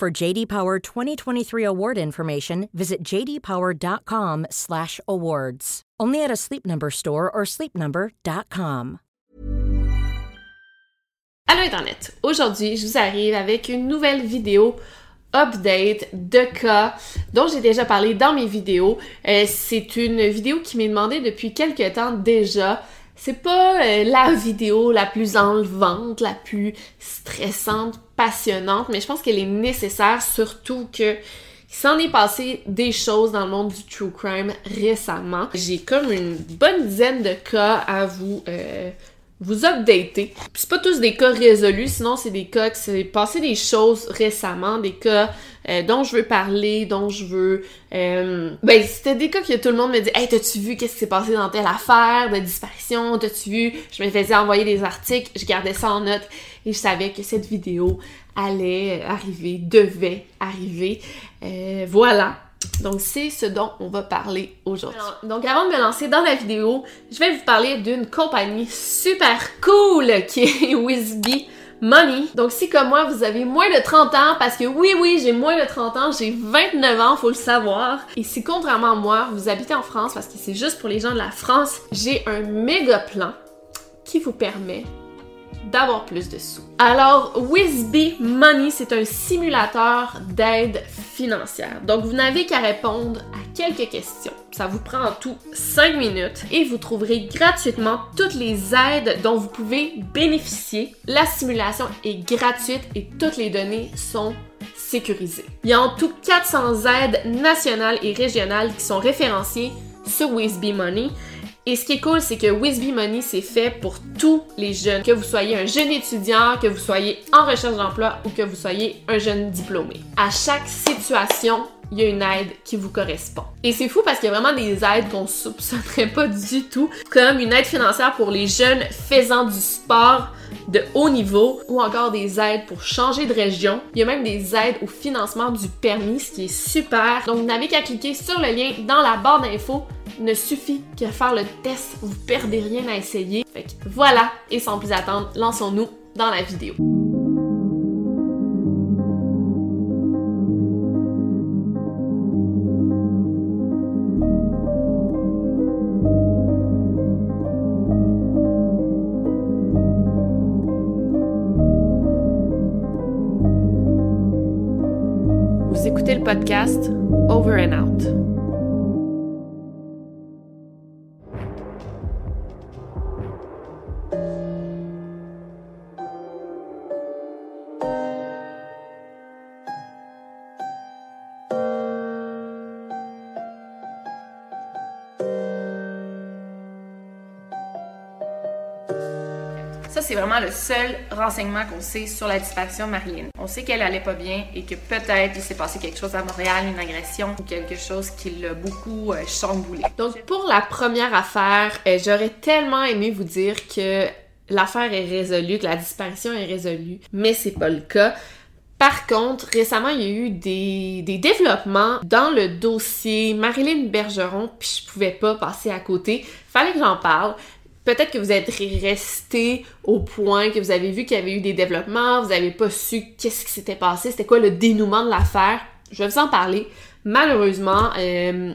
For JD Power 2023 award information, visit jdpower.com/awards. Only at a Sleep Number store or sleepnumber.com. Allô Internet! Aujourd'hui, je vous arrive avec une nouvelle vidéo update de cas dont j'ai déjà parlé dans mes vidéos. Euh, c'est une vidéo qui m'est demandée depuis quelques temps déjà. C'est pas euh, la vidéo la plus enlevante, la plus stressante, passionnante, mais je pense qu'elle est nécessaire surtout que s'en est passé des choses dans le monde du true crime récemment. J'ai comme une bonne dizaine de cas à vous euh, vous updater. c'est pas tous des cas résolus, sinon c'est des cas qui s'est passé des choses récemment, des cas euh, dont je veux parler, dont je veux... Euh, ben, c'était des cas que tout le monde me dit « Hey, t'as-tu vu qu'est-ce qui s'est passé dans telle affaire de disparition? T'as-tu vu? » Je me faisais envoyer des articles, je gardais ça en note et je savais que cette vidéo allait arriver, devait arriver. Euh, voilà. Donc, c'est ce dont on va parler aujourd'hui. Donc, avant de me lancer dans la vidéo, je vais vous parler d'une compagnie super cool qui est Wizby Money. Donc, si comme moi, vous avez moins de 30 ans, parce que oui, oui, j'ai moins de 30 ans, j'ai 29 ans, faut le savoir. Et si contrairement à moi, vous habitez en France, parce que c'est juste pour les gens de la France, j'ai un méga plan qui vous permet d'avoir plus de sous. Alors, Wizby Money, c'est un simulateur d'aide financière. Donc, vous n'avez qu'à répondre à quelques questions. Ça vous prend en tout 5 minutes et vous trouverez gratuitement toutes les aides dont vous pouvez bénéficier. La simulation est gratuite et toutes les données sont sécurisées. Il y a en tout 400 aides nationales et régionales qui sont référenciées sur Wizby Money et ce qui est cool, c'est que Wizby Money, c'est fait pour tous les jeunes. Que vous soyez un jeune étudiant, que vous soyez en recherche d'emploi ou que vous soyez un jeune diplômé. À chaque situation, il y a une aide qui vous correspond. Et c'est fou parce qu'il y a vraiment des aides qu'on soupçonnerait pas du tout, comme une aide financière pour les jeunes faisant du sport de haut niveau ou encore des aides pour changer de région. Il y a même des aides au financement du permis, ce qui est super. Donc vous n'avez qu'à cliquer sur le lien dans la barre d'infos. Ne suffit que faire le test, vous perdez rien à essayer. Fait que voilà, et sans plus attendre, lançons-nous dans la vidéo. Podcast Over and Out. C'est vraiment le seul renseignement qu'on sait sur la disparition de Marilyn. On sait qu'elle allait pas bien et que peut-être il s'est passé quelque chose à Montréal, une agression ou quelque chose qui l'a beaucoup euh, chamboulé. Donc, pour la première affaire, euh, j'aurais tellement aimé vous dire que l'affaire est résolue, que la disparition est résolue, mais c'est pas le cas. Par contre, récemment, il y a eu des, des, développements dans le dossier Marilyn Bergeron, puis je pouvais pas passer à côté. Fallait que j'en parle. Peut-être que vous êtes resté au point que vous avez vu qu'il y avait eu des développements, vous n'avez pas su qu'est-ce qui s'était passé, c'était quoi le dénouement de l'affaire. Je vais vous en parler. Malheureusement, euh,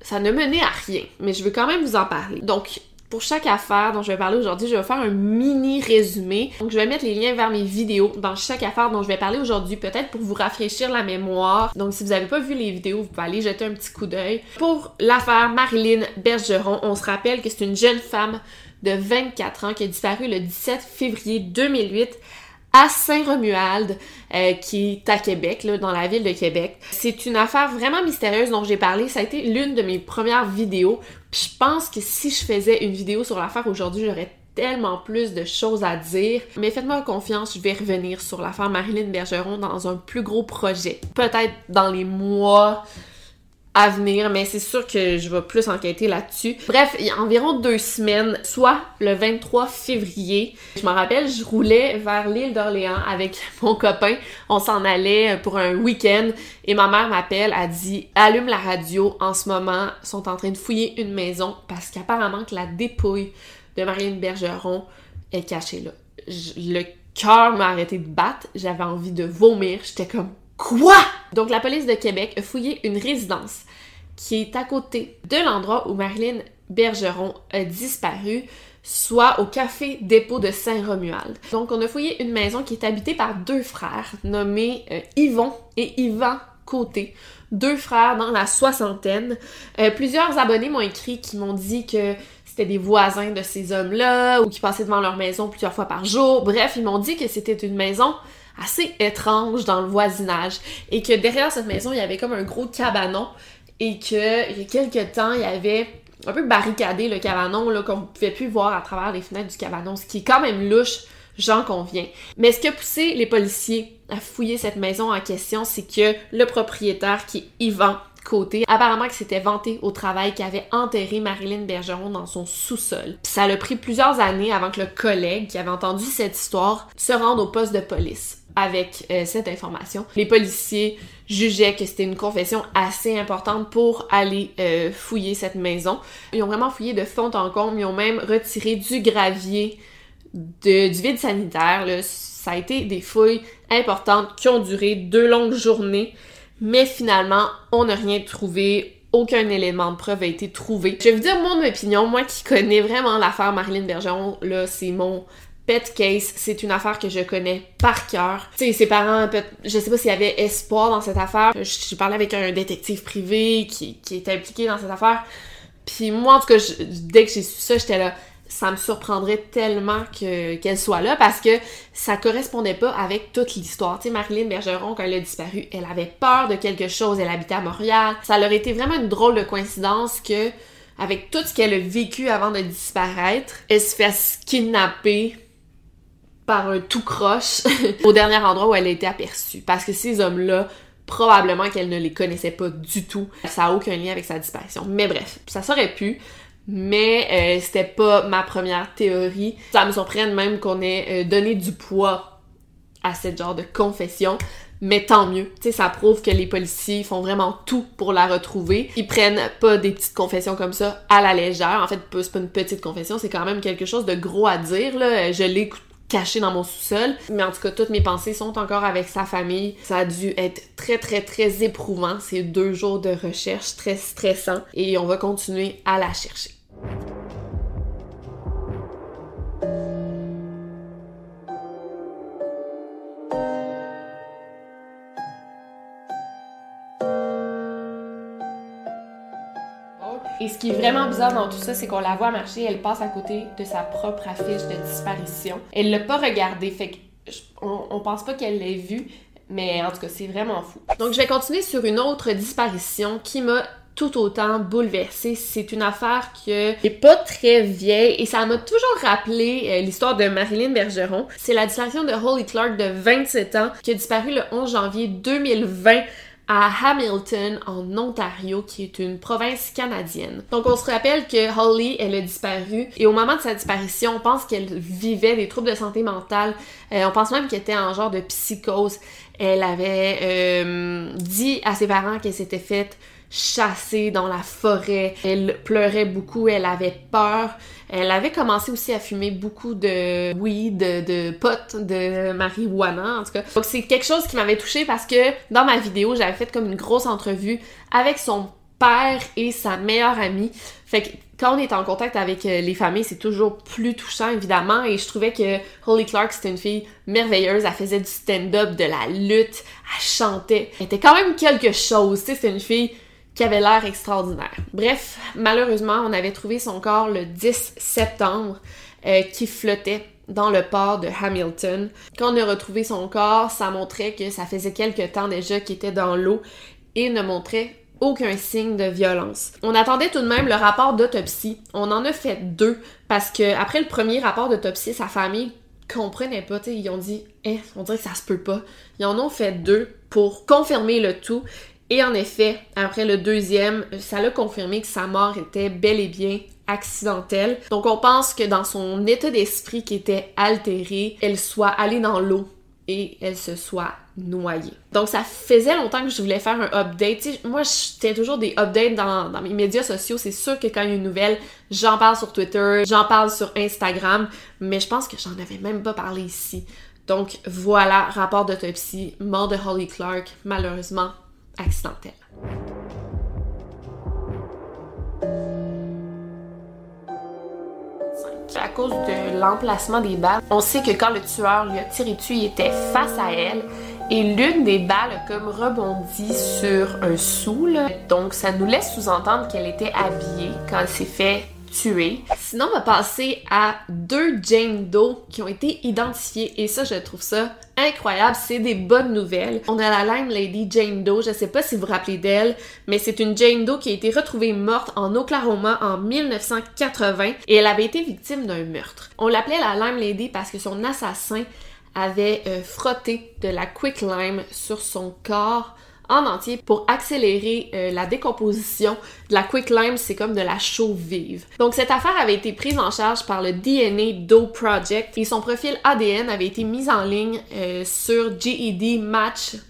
ça ne menait à rien, mais je veux quand même vous en parler. Donc, pour chaque affaire dont je vais parler aujourd'hui, je vais faire un mini résumé. Donc, je vais mettre les liens vers mes vidéos dans chaque affaire dont je vais parler aujourd'hui, peut-être pour vous rafraîchir la mémoire. Donc, si vous n'avez pas vu les vidéos, vous pouvez aller jeter un petit coup d'œil. Pour l'affaire Marilyn Bergeron, on se rappelle que c'est une jeune femme de 24 ans qui a disparu le 17 février 2008 à Saint-Romuald, euh, qui est à Québec, là, dans la ville de Québec. C'est une affaire vraiment mystérieuse dont j'ai parlé. Ça a été l'une de mes premières vidéos. Je pense que si je faisais une vidéo sur l'affaire aujourd'hui, j'aurais tellement plus de choses à dire. Mais faites-moi confiance, je vais revenir sur l'affaire Marilyn Bergeron dans un plus gros projet. Peut-être dans les mois à venir, mais c'est sûr que je vais plus enquêter là-dessus. Bref, il y a environ deux semaines, soit le 23 février, je me rappelle, je roulais vers l'île d'Orléans avec mon copain. On s'en allait pour un week-end et ma mère m'appelle, a dit allume la radio. En ce moment, sont en train de fouiller une maison parce qu'apparemment que la dépouille de Marine Bergeron est cachée là. le cœur m'a arrêté de battre, j'avais envie de vomir, j'étais comme Quoi? Donc la police de Québec a fouillé une résidence qui est à côté de l'endroit où Marilyn Bergeron a disparu, soit au café dépôt de Saint-Romuald. Donc on a fouillé une maison qui est habitée par deux frères nommés euh, Yvon et Yvan Côté. Deux frères dans la soixantaine. Euh, plusieurs abonnés m'ont écrit qui m'ont dit que c'était des voisins de ces hommes-là ou qui passaient devant leur maison plusieurs fois par jour. Bref, ils m'ont dit que c'était une maison assez étrange dans le voisinage et que derrière cette maison, il y avait comme un gros cabanon et que il y a quelques temps, il y avait un peu barricadé le cabanon là qu'on pouvait plus voir à travers les fenêtres du cabanon, ce qui est quand même louche, j'en conviens. Mais ce qui a poussé les policiers à fouiller cette maison en question, c'est que le propriétaire qui est Yvan Côté, apparemment que c'était vanté au travail qui avait enterré Marilyn Bergeron dans son sous-sol. ça a pris plusieurs années avant que le collègue qui avait entendu cette histoire se rende au poste de police avec euh, cette information. Les policiers jugeaient que c'était une confession assez importante pour aller euh, fouiller cette maison. Ils ont vraiment fouillé de fond en comble, ils ont même retiré du gravier de, du vide sanitaire. Ça a été des fouilles importantes qui ont duré deux longues journées, mais finalement, on n'a rien trouvé. Aucun élément de preuve a été trouvé. Je vais vous dire mon opinion, moi qui connais vraiment l'affaire Marilyn Bergeron, là, c'est mon Pet Case, c'est une affaire que je connais par cœur. Tu sais, ses parents, je sais pas s'il y avait espoir dans cette affaire. J'ai parlé avec un détective privé qui, qui était impliqué dans cette affaire. Puis moi, en tout cas, dès que j'ai su ça, j'étais là. Ça me surprendrait tellement que qu'elle soit là parce que ça correspondait pas avec toute l'histoire. Tu sais, Marilyn Bergeron, quand elle a disparu, elle avait peur de quelque chose. Elle habitait à Montréal. Ça leur été vraiment une drôle de coïncidence que, avec tout ce qu'elle a vécu avant de disparaître, elle se fasse kidnapper par un tout croche au dernier endroit où elle a été aperçue. Parce que ces hommes-là, probablement qu'elle ne les connaissait pas du tout. Ça a aucun lien avec sa disparition. Mais bref, ça serait pu. Mais euh, c'était pas ma première théorie. Ça me surprend même qu'on ait euh, donné du poids à ce genre de confession. Mais tant mieux. Tu sais, ça prouve que les policiers font vraiment tout pour la retrouver. Ils prennent pas des petites confessions comme ça à la légère. En fait, c'est pas une petite confession, c'est quand même quelque chose de gros à dire, là. Je l'écoute caché dans mon sous-sol. Mais en tout cas, toutes mes pensées sont encore avec sa famille. Ça a dû être très, très, très éprouvant ces deux jours de recherche, très stressant. Et on va continuer à la chercher. Et ce qui est vraiment bizarre dans tout ça, c'est qu'on la voit marcher, elle passe à côté de sa propre affiche de disparition. Elle l'a pas regardée, fait qu'on on pense pas qu'elle l'ait vue, mais en tout cas, c'est vraiment fou. Donc, je vais continuer sur une autre disparition qui m'a tout autant bouleversée. C'est une affaire qui est pas très vieille et ça m'a toujours rappelé euh, l'histoire de Marilyn Bergeron. C'est la disparition de Holly Clark de 27 ans qui a disparu le 11 janvier 2020 à Hamilton, en Ontario, qui est une province canadienne. Donc on se rappelle que Holly, elle a disparu, et au moment de sa disparition, on pense qu'elle vivait des troubles de santé mentale. Euh, on pense même qu'elle était en genre de psychose. Elle avait euh, dit à ses parents qu'elle s'était faite chasser dans la forêt. Elle pleurait beaucoup, elle avait peur. Elle avait commencé aussi à fumer beaucoup de weed, de, de pot, de marijuana en tout cas. Donc c'est quelque chose qui m'avait touchée parce que dans ma vidéo, j'avais fait comme une grosse entrevue avec son père et sa meilleure amie. Fait que quand on est en contact avec euh, les familles, c'est toujours plus touchant, évidemment. Et je trouvais que Holly Clark, c'était une fille merveilleuse. Elle faisait du stand-up, de la lutte, elle chantait. Elle était quand même quelque chose, tu sais. C'était une fille qui avait l'air extraordinaire. Bref, malheureusement, on avait trouvé son corps le 10 septembre euh, qui flottait dans le port de Hamilton. Quand on a retrouvé son corps, ça montrait que ça faisait quelque temps déjà qu'il était dans l'eau et ne montrait aucun signe de violence. On attendait tout de même le rapport d'autopsie. On en a fait deux parce que après le premier rapport d'autopsie, sa famille comprenait pas, ils ont dit eh, on dirait que ça se peut pas. Ils en ont fait deux pour confirmer le tout et en effet, après le deuxième, ça l'a confirmé que sa mort était bel et bien accidentelle. Donc on pense que dans son état d'esprit qui était altéré, elle soit allée dans l'eau et elle se soit noyée. Donc ça faisait longtemps que je voulais faire un update. moi, j'étais toujours des updates dans, dans, mes médias sociaux. C'est sûr que quand il y a une nouvelle, j'en parle sur Twitter, j'en parle sur Instagram, mais je pense que j'en avais même pas parlé ici. Donc voilà, rapport d'autopsie, mort de Holly Clark, malheureusement accidentelle. À cause de l'emplacement des balles, on sait que quand le tueur lui a tiré dessus, il était face à elle et l'une des balles a comme rebondi sur un sou. Donc ça nous laisse sous-entendre qu'elle était habillée quand elle s'est fait Sinon, on va passer à deux Jane Doe qui ont été identifiés et ça, je trouve ça incroyable. C'est des bonnes nouvelles. On a la Lime Lady Jane Doe. Je sais pas si vous vous rappelez d'elle, mais c'est une Jane Doe qui a été retrouvée morte en Oklahoma en 1980 et elle avait été victime d'un meurtre. On l'appelait la Lime Lady parce que son assassin avait euh, frotté de la quick lime sur son corps en entier pour accélérer euh, la décomposition. De la quick lime, c'est comme de la chaux vive. Donc cette affaire avait été prise en charge par le DNA Doe Project et son profil ADN avait été mis en ligne euh, sur GEDmatch.com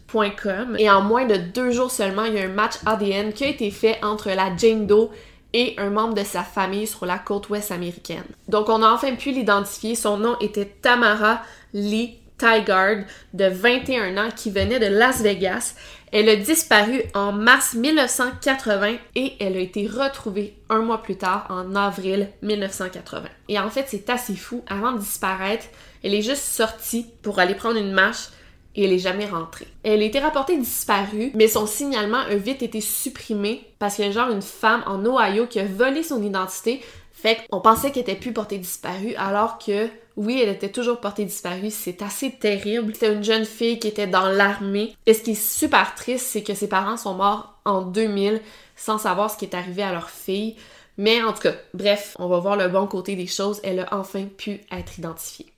et en moins de deux jours seulement, il y a un match ADN qui a été fait entre la Jane Doe et un membre de sa famille sur la côte ouest américaine. Donc on a enfin pu l'identifier. Son nom était Tamara Lee Tygard, de 21 ans, qui venait de Las Vegas. Elle a disparu en mars 1980 et elle a été retrouvée un mois plus tard, en avril 1980. Et en fait, c'est assez fou. Avant de disparaître, elle est juste sortie pour aller prendre une marche et elle est jamais rentrée. Elle a été rapportée disparue, mais son signalement a vite été supprimé parce qu'il y a genre une femme en Ohio qui a volé son identité. Fait qu'on pensait qu'elle était plus portée disparue alors que oui, elle était toujours portée disparue. C'est assez terrible. C'était une jeune fille qui était dans l'armée. Et ce qui est super triste, c'est que ses parents sont morts en 2000 sans savoir ce qui est arrivé à leur fille. Mais en tout cas, bref, on va voir le bon côté des choses. Elle a enfin pu être identifiée.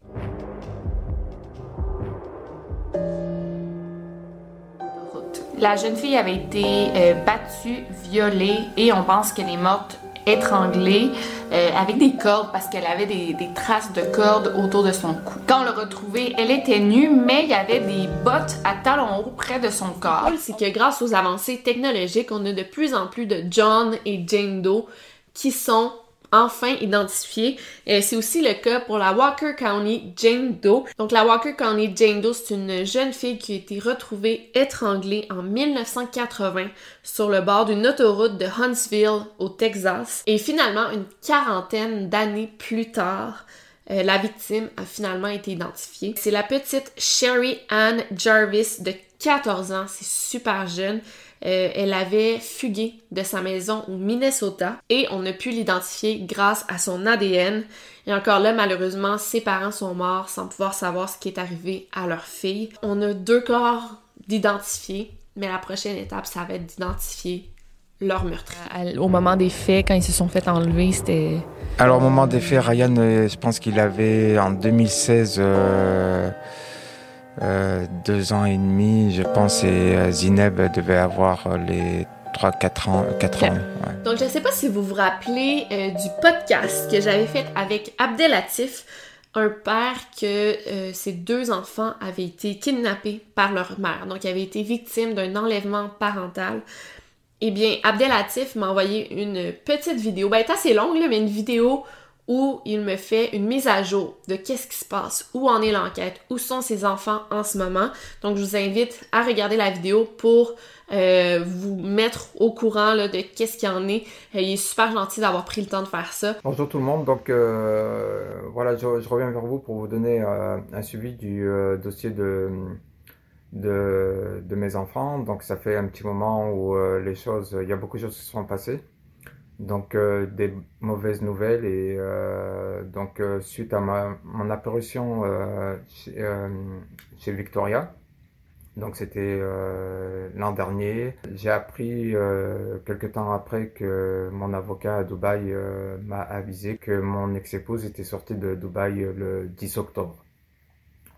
La jeune fille avait été euh, battue, violée et on pense qu'elle est morte étranglée euh, avec des cordes parce qu'elle avait des, traces de cordes autour de son cou. Quand on l'a retrouvée, elle était nue, mais il y avait des bottes à talons hauts près de son corps. C'est que grâce aux avancées technologiques, on a de plus en plus de John et Jane Doe qui sont enfin identifié. et c'est aussi le cas pour la Walker County Jane Doe. Donc la Walker County Jane Doe, c'est une jeune fille qui a été retrouvée étranglée en 1980 sur le bord d'une autoroute de Huntsville au Texas. Et finalement, une quarantaine d'années plus tard, euh, la victime a finalement été identifiée. C'est la petite Sherry Ann Jarvis de 14 ans, c'est super jeune. Euh, elle avait fugué de sa maison au Minnesota et on a pu l'identifier grâce à son ADN. Et encore là, malheureusement, ses parents sont morts sans pouvoir savoir ce qui est arrivé à leur fille. On a deux corps d'identifier, mais la prochaine étape, ça va être d'identifier leur meurtre. Au moment des faits, quand ils se sont fait enlever, c'était... Alors au moment des faits, Ryan, euh, je pense qu'il avait en 2016... Euh, deux ans et demi, je pense, et euh, Zineb devait avoir euh, les 3-4 ans. 4 ans Donc, je ne sais pas si vous vous rappelez du podcast que j'avais fait avec Abdelatif, un père que ses deux enfants avaient été kidnappés par leur mère. Donc, il avait été victime d'un enlèvement parental. Eh bien, Abdelatif m'a envoyé une petite vidéo. Ben, est assez longue, mais une vidéo où il me fait une mise à jour de qu'est-ce qui se passe, où en est l'enquête, où sont ses enfants en ce moment. Donc je vous invite à regarder la vidéo pour euh, vous mettre au courant de qu'est-ce qu'il en est. Euh, il est super gentil d'avoir pris le temps de faire ça. Bonjour tout le monde, donc euh, voilà, je, reviens vers vous pour vous donner un suivi du dossier de, de, de, mes enfants. Donc ça fait un petit moment où les choses, il y a beaucoup de choses qui se sont passées. Donc euh, des mauvaises nouvelles et euh, donc euh, suite à mon apparition chez, Victoria, Donc c'était l'an dernier. J'ai appris quelques temps après que mon avocat à Dubaï m'a avisé que mon ex-épouse était sortie de Dubaï le 10 octobre.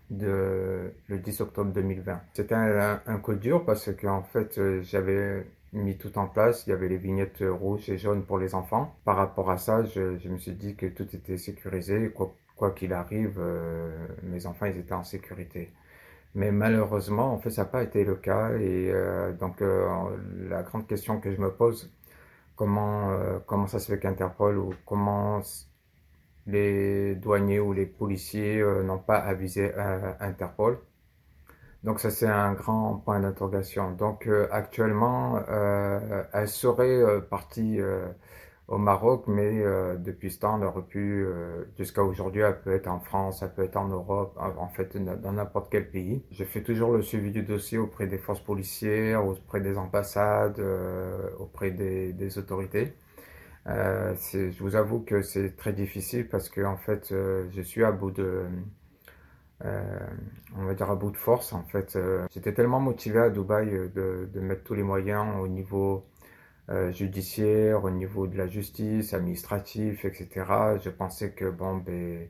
De, le 10 octobre 2020. C'était un, un, coup dur parce qu'en fait j'avais mis tout en place. Il y avait les vignettes rouges et jaunes pour les enfants. Par rapport à ça, je, me suis dit que tout était sécurisé. Quoi qu'il arrive, mes enfants ils étaient en sécurité. Mais malheureusement, en fait, ça n'a pas été le cas. Et euh, donc, euh, la grande question que je me pose, comment, euh, comment ça se fait qu'Interpol ou comment les douaniers ou les policiers n'ont pas avisé Interpol? Donc ça c'est un grand point d'interrogation. Donc actuellement, elle serait partie au Maroc, mais euh, depuis ce temps, elle aurait pu, euh, jusqu'à aujourd'hui, elle peut être en France, elle peut être en Europe, en fait, dans n'importe quel pays. Je fais toujours le suivi du dossier auprès des forces policières, auprès des ambassades, euh, auprès des, des autorités. je vous avoue que c'est très difficile parce que, en fait, je suis à bout de, on va dire à bout de force, en fait. J'étais tellement motivé à Dubaï de, de mettre tous les moyens au niveau euh, judiciaire, au niveau de la justice, administratif, etc. Je pensais que bon, ben,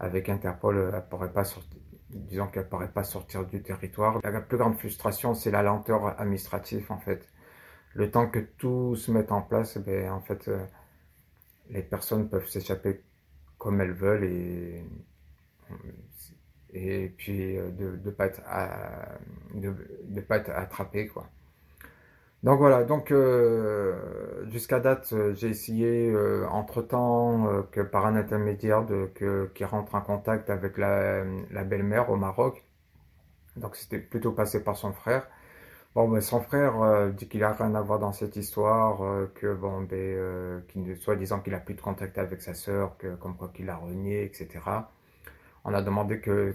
avec Interpol, elle pourrait pas sortir, disons qu'elle pourrait pas sortir du territoire. La plus grande frustration, c'est la lenteur administrative en fait. Le temps que tout se mette en place, ben, en fait, euh, les personnes peuvent s'échapper comme elles veulent et et puis euh, de ne pas être de, de pas attrapé quoi. Donc voilà, donc euh, jusqu'à date, euh, j'ai essayé euh, entre-temps que par un intermédiaire de, que, qui rentre en contact avec la, la belle-mère au Maroc. Donc c'était plutôt passé par son frère. Bon, ben, son frère dit qu'il a rien à voir dans cette histoire, que bon, ben, qu'il, soi-disant qu'il a plus de contact avec sa sœur, que comme quoi qu'il a renié, etc. On a demandé que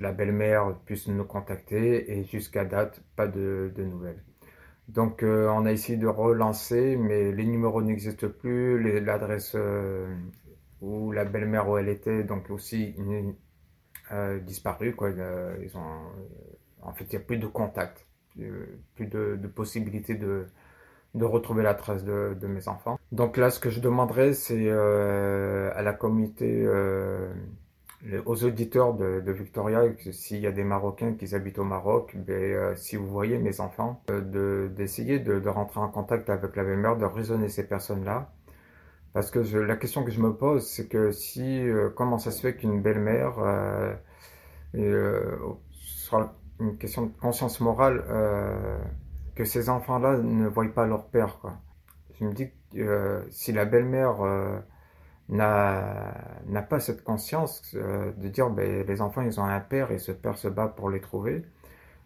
la belle-mère puisse nous contacter et jusqu'à date, pas de, nouvelles. Donc euh, on a essayé de relancer, mais les numéros n'existent plus, l'adresse euh, où la belle-mère où elle était, donc aussi euh, disparu. Quoi. Ils ont, en fait, il n'y a plus de contact, plus de, de possibilité de, retrouver la trace de, de, mes enfants. Donc là, ce que je demanderais, c'est à la communauté aux auditeurs de, Victoria, s'il y a des Marocains qui habitent au Maroc, ben, euh, si vous voyez mes enfants, euh, d'essayer de, rentrer en contact avec la belle-mère, de raisonner ces personnes-là. Parce que la question que je me pose, c'est que si, euh, comment ça se fait qu'une belle-mère, euh, sera une question de conscience morale, que ces enfants-là ne voient pas leur père, quoi. Je me dis que si la belle-mère n'a pas cette conscience euh, de dire ben, les enfants ils ont un père et ce père se bat pour les trouver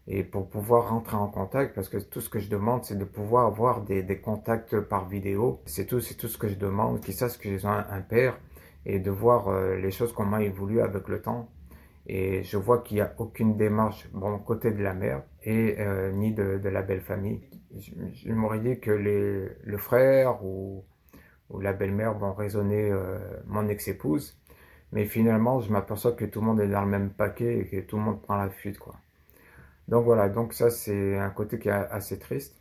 et pour pouvoir rentrer en contact parce que tout ce que je demande c'est de pouvoir avoir des, contacts par vidéo. C'est tout c'est tout ce que je demande qu'ils sachent qu'ils ont un, père et de voir euh, les choses comment évoluent avec le temps. Et je vois qu'il n'y a aucune démarche bon côté de la mère et euh, ni de, la belle famille. Je, je dit que le frère ou où la belle-mère vont raisonner euh, mon ex-épouse. Mais finalement, je m'aperçois que tout le monde est dans le même paquet et que tout le monde prend la fuite, quoi. Donc voilà, donc ça c'est un côté qui est assez triste.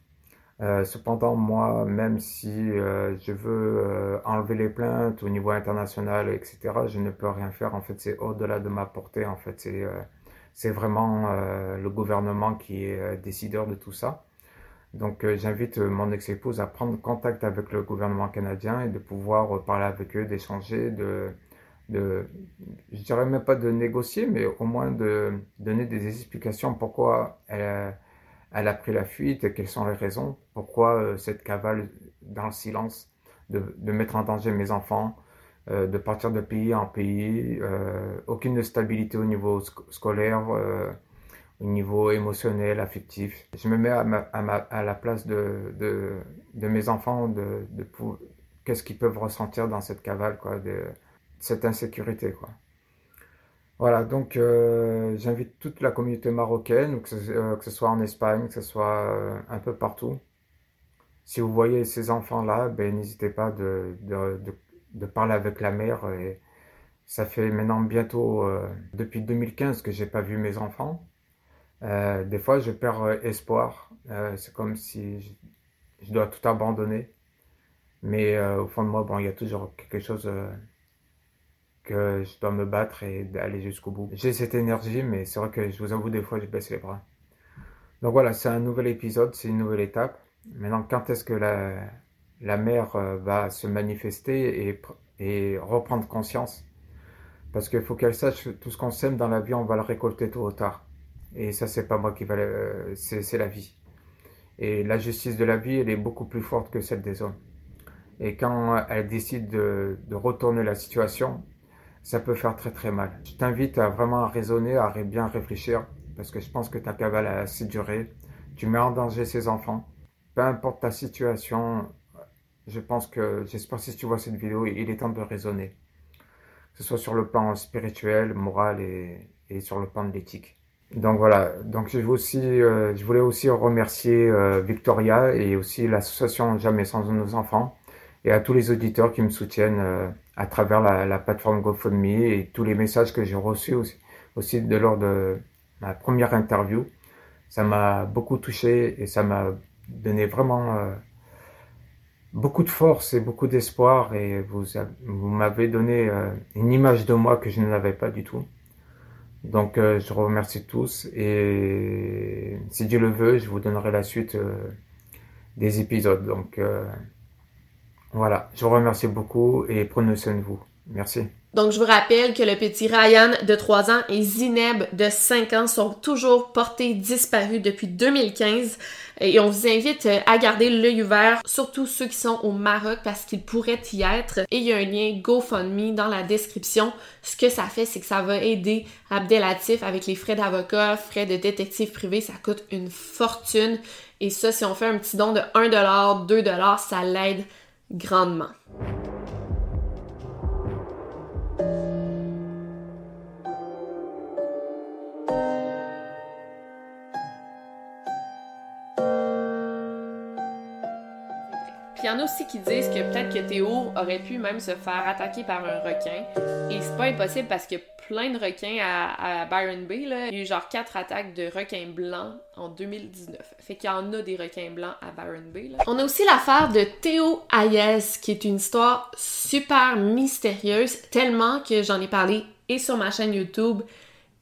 Euh, cependant, moi, même si euh, je veux enlever les plaintes au niveau international, etc., je ne peux rien faire. En fait, c'est au-delà de ma portée. En fait, c'est c'est vraiment le gouvernement qui est décideur de tout ça. Donc euh, j'invite euh, mon ex-épouse à prendre contact avec le gouvernement canadien et de pouvoir euh, parler avec eux, d'échanger, de, de, je dirais même pas de négocier, mais au moins de donner des explications pourquoi elle, a pris la fuite et quelles sont les raisons, pourquoi cette cavale dans le silence, de, mettre en danger mes enfants, de partir de pays en pays, aucune stabilité au niveau sc scolaire. Au niveau émotionnel, affectif. Je me mets à, la place de, mes enfants, de, qu'est-ce qu'ils peuvent ressentir dans cette cavale, quoi, cette insécurité, quoi. Voilà, donc euh, j'invite toute la communauté marocaine, que ce, euh, que ce, soit en Espagne, que ce soit euh, un peu partout. Si vous voyez ces enfants-là, ben, n'hésitez pas de, de, parler avec la mère. Et ça fait maintenant bientôt, depuis 2015 que j'ai pas vu mes enfants. Euh, des fois, je perds euh, espoir. Euh, c'est comme si je, je dois tout abandonner. Mais au fond de moi, bon, il y a toujours quelque chose que je dois me battre et d'aller jusqu'au bout. J'ai cette énergie, mais c'est vrai que je vous avoue, des fois, je baisse les bras. Donc voilà, c'est un nouvel épisode, c'est une nouvelle étape. Maintenant, quand est-ce que la, la euh, va se manifester et, et reprendre conscience? Parce qu'il faut qu'elle sache que tout ce qu'on sème dans la vie, on va le récolter tôt ou tard. Et ça, c'est pas moi qui va c'est, la vie. Et la justice de la vie, elle est beaucoup plus forte que celle des hommes. Et quand elle décide de, retourner la situation, ça peut faire très très mal. Je t'invite à vraiment raisonner, à bien réfléchir, parce que je pense que ta cavale a assez duré. Tu mets en danger ses enfants. Peu importe ta situation, je pense que, j'espère si tu vois cette vidéo, il est temps de raisonner. Que ce soit sur le plan spirituel, moral et sur le plan de l'éthique. Donc voilà, donc je, aussi, euh, je voulais aussi remercier euh, Victoria et aussi l'association Jamais sans nos enfants et à tous les auditeurs qui me soutiennent euh, à travers la, la plateforme GoFundMe et tous les messages que j'ai reçus aussi, aussi de lors de ma première interview. Ça m'a beaucoup touché et ça m'a donné vraiment euh, beaucoup de force et beaucoup d'espoir et vous, vous m'avez donné euh, une image de moi que je n'avais pas du tout. Donc euh, je remercie tous et si Dieu le veut, je vous donnerai la suite euh, des épisodes. Donc euh, voilà, je vous remercie beaucoup et prenez soin de vous. Merci. Donc, je vous rappelle que le petit Ryan de 3 ans et Zineb de 5 ans sont toujours portés disparus depuis 2015 et on vous invite euh, à garder l'œil ouvert, surtout ceux qui sont au Maroc parce qu'ils pourraient y être. Et il y a un lien GoFundMe dans la description. Ce que ça fait, c'est que ça va aider Abdelatif avec les frais d'avocat, frais de détective privé, ça coûte une fortune. Et ça, si on fait un petit don de 1$, 2$, ça l'aide grandement. Aussi qui disent que peut-être que Théo aurait pu même se faire attaquer par un requin. Et c'est pas impossible parce a plein de requins à, à Byron Bay. Là. Il y a eu genre quatre attaques de requins blancs en 2019. Fait qu'il y en a des requins blancs à Byron Bay. Là. On a aussi l'affaire de Théo Hayes, qui est une histoire super mystérieuse, tellement que j'en ai parlé et sur ma chaîne YouTube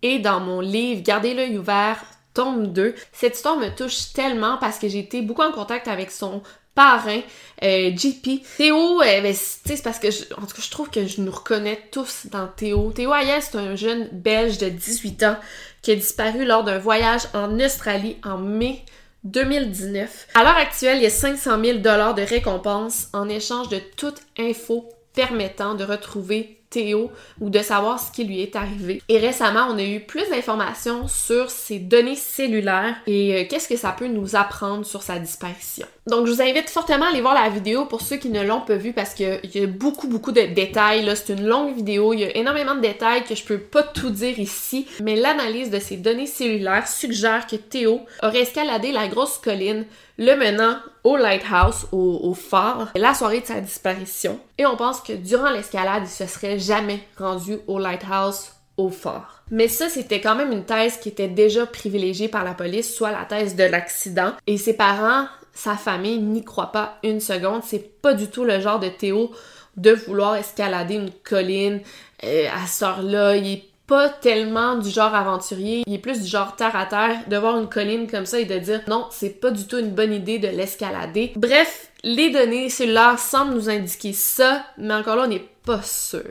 et dans mon livre Gardez l'œil ouvert, tome 2. Cette histoire me touche tellement parce que j'ai été beaucoup en contact avec son parrain, euh, JP. Théo, euh, ben, c'est parce que, je, en tout cas, je trouve que je nous reconnais tous dans Théo. Théo Hayes, c'est un jeune belge de 18 ans qui a disparu lors d'un voyage en Australie en mai 2019. À l'heure actuelle, il y a 500 000 dollars de récompense en échange de toute info permettant de retrouver Théo ou de savoir ce qui lui est arrivé. Et récemment, on a eu plus d'informations sur ses données cellulaires et euh, qu'est-ce que ça peut nous apprendre sur sa disparition. Donc, je vous invite fortement à aller voir la vidéo pour ceux qui ne l'ont pas vue parce qu'il y a beaucoup, beaucoup de détails. Là, c'est une longue vidéo, il y a énormément de détails que je peux pas tout dire ici, mais l'analyse de ces données cellulaires suggère que Théo aurait escaladé la grosse colline le menant au lighthouse, au, au phare, la soirée de sa disparition. Et on pense que durant l'escalade, il se serait jamais rendu au lighthouse, au phare. Mais ça, c'était quand même une thèse qui était déjà privilégiée par la police, soit la thèse de l'accident. Et ses parents, sa famille n'y croient pas une seconde. C'est pas du tout le genre de Théo de vouloir escalader une colline euh, à ce est pas tellement du genre aventurier, il est plus du genre terre à terre, de voir une colline comme ça et de dire non, c'est pas du tout une bonne idée de l'escalader. Bref, les données cellulaires semblent nous indiquer ça, mais encore là, on n'est pas sûr.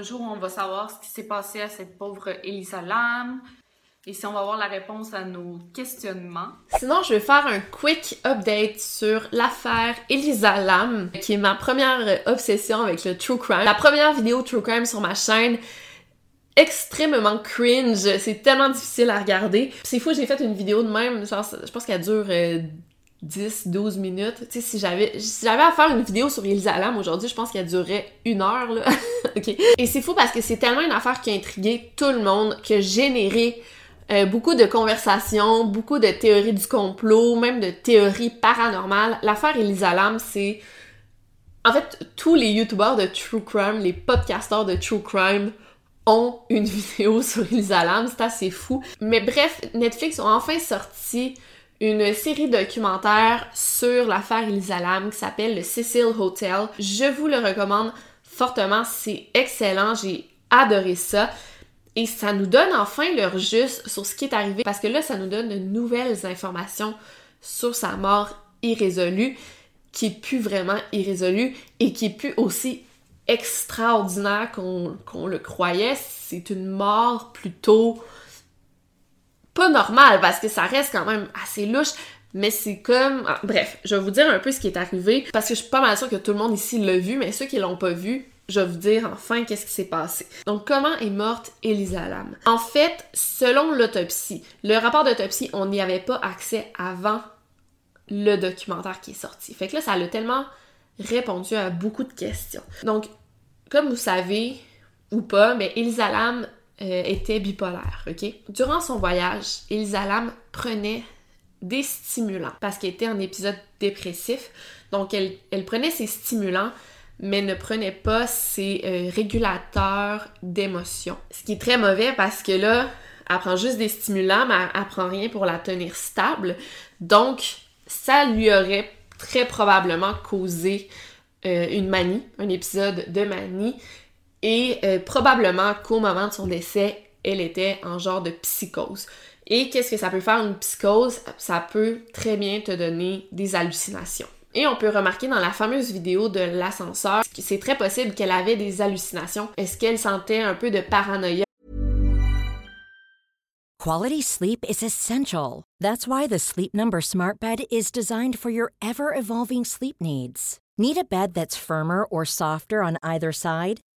Un jour on va savoir ce qui s'est passé à cette pauvre Elisa Lam et si on va avoir la réponse à nos questionnements. Sinon, je vais faire un quick update sur l'affaire Elisa Lam, qui est ma première obsession avec le true crime. La première vidéo true crime sur ma chaîne, extrêmement cringe, c'est tellement difficile à regarder. C'est fou, j'ai fait une vidéo de même, je pense qu'elle dure euh, 10, 12 minutes. Tu sais, si j'avais, si j'avais à faire une vidéo sur Elisa Lam aujourd'hui, je pense qu'elle durerait une heure, là. Et c'est fou parce que c'est tellement une affaire qui a intrigué tout le monde, qui a généré euh, beaucoup de conversations, beaucoup de théories du complot, même de théories paranormales. L'affaire Elisa Lam, c'est... En fait, tous les youtubeurs de true crime, les podcasters de true crime ont une vidéo sur Elisa Lam, c'est assez fou. Mais bref, Netflix ont enfin sorti une série documentaire sur l'affaire Elisa Lam qui s'appelle le Cecil Hotel. Je vous le recommande fortement, c'est excellent, j'ai adoré ça. Et ça nous donne enfin leur juste sur ce qui est arrivé parce que là, ça nous donne de nouvelles informations sur sa mort irrésolue, qui est plus vraiment irrésolue et qui est plus aussi extraordinaire qu'on le croyait. C'est une mort plutôt pas normale parce que ça reste quand même assez louche. Mais c'est comme... Ah, bref, je vais vous dire un peu ce qui est arrivé parce que je suis pas mal sûre que tout le monde ici l'a vu, mais ceux qui l'ont pas vu, je vais vous dire enfin qu'est-ce qui s'est passé. Donc, comment est morte Elisa Lam? En fait, selon l'autopsie, le rapport d'autopsie, on n'y avait pas accès avant le documentaire qui est sorti. Fait que là, ça a tellement répondu à beaucoup de questions. Donc, comme vous savez, ou pas, mais Elisa Lam euh, était bipolaire, ok? Durant son voyage, Elisa Lam prenait des stimulants parce qu'elle était en épisode dépressif. Donc, elle, elle prenait ses stimulants mais ne prenait pas ses euh, régulateurs d'émotion. Ce qui est très mauvais parce que là, elle prend juste des stimulants, mais elle, prend rien pour la tenir stable. Donc, ça lui aurait très probablement causé euh, une manie, un épisode de manie, et euh, probablement qu'au moment de son décès, elle était en genre de psychose. Et qu'est-ce que ça peut faire une psychose? Ça peut très bien te donner des hallucinations. Et on peut remarquer dans la fameuse vidéo de l'ascenseur que c'est très possible qu'elle avait des hallucinations. Est-ce qu'elle sentait un peu de paranoïa? Quality sleep is essential. That's why the Sleep Number Smart Bed is designed for your ever-evolving sleep needs. Need a bed that's firmer or softer on either side?